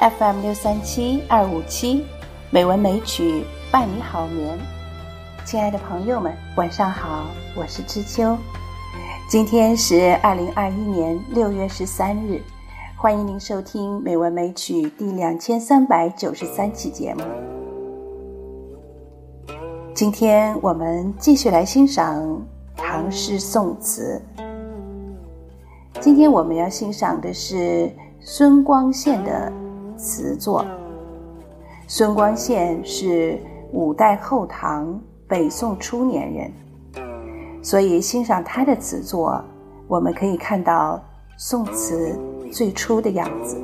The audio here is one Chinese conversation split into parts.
FM 六三七二五七，美文美曲伴你好眠。亲爱的朋友们，晚上好，我是知秋。今天是二零二一年六月十三日，欢迎您收听《美文美曲》第两千三百九十三期节目。今天我们继续来欣赏唐诗宋词。今天我们要欣赏的是孙光宪的词作。孙光宪是五代后唐、北宋初年人，所以欣赏他的词作，我们可以看到宋词最初的样子。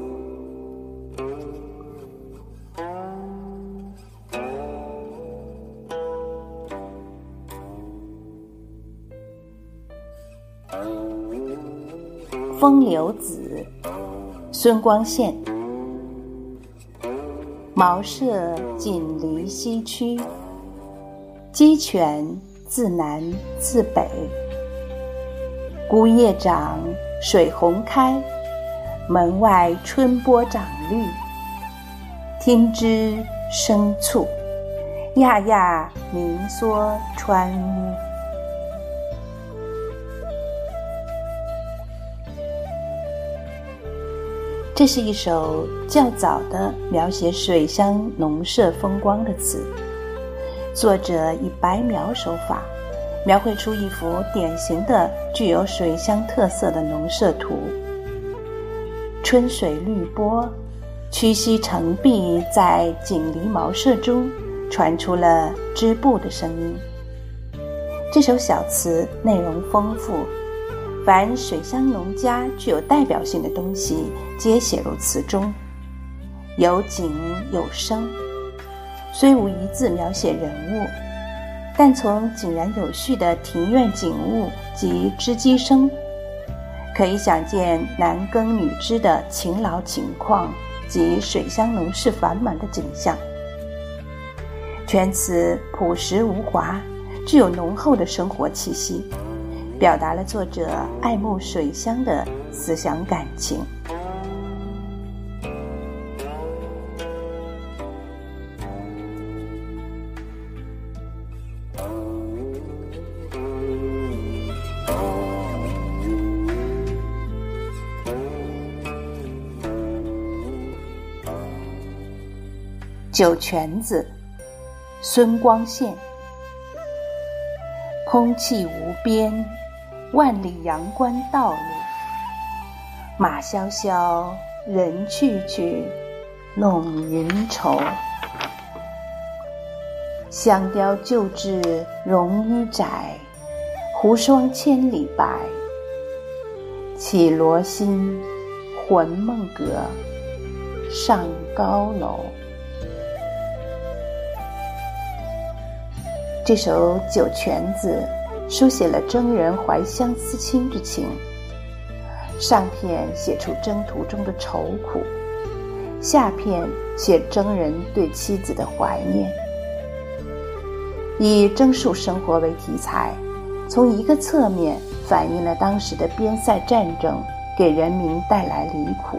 《风流子》孙光宪。茅舍紧邻西区，鸡犬自南自北。孤叶长，水红开，门外春波长绿。听之生促，讶讶鸣梭穿屋。这是一首较早的描写水乡农舍风光的词，作者以白描手法，描绘出一幅典型的具有水乡特色的农舍图。春水绿波，曲溪成碧，在锦鲤茅舍中传出了织布的声音。这首小词内容丰富。凡水乡农家具有代表性的东西，皆写入词中，有景有声。虽无一字描写人物，但从井然有序的庭院景物及织机声，可以想见男耕女织的勤劳情况及水乡农事繁忙的景象。全词朴实无华，具有浓厚的生活气息。表达了作者爱慕水乡的思想感情。《酒泉子》孙光宪，空气无边。万里阳关道路，马萧萧，人去去，弄云愁。香雕旧制容衣窄，胡霜千里白。绮罗心，魂梦阁，上高楼。这首《酒泉子》。书写了征人怀乡思亲之情。上片写出征途中的愁苦，下片写征人对妻子的怀念。以征戍生活为题材，从一个侧面反映了当时的边塞战争给人民带来离苦。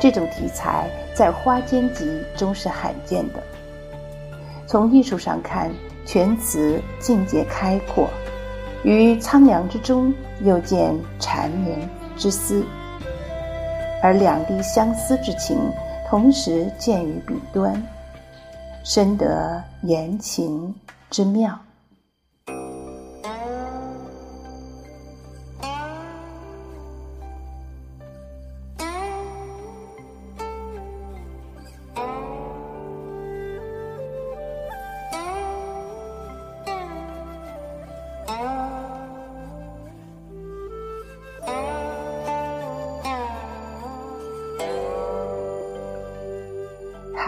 这种题材在《花间集》中是罕见的。从艺术上看。全词境界开阔，于苍凉之中又见缠绵之思，而两地相思之情同时见于笔端，深得言情之妙。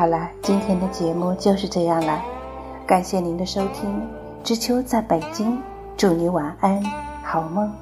好了，今天的节目就是这样了，感谢您的收听。知秋在北京，祝你晚安，好梦。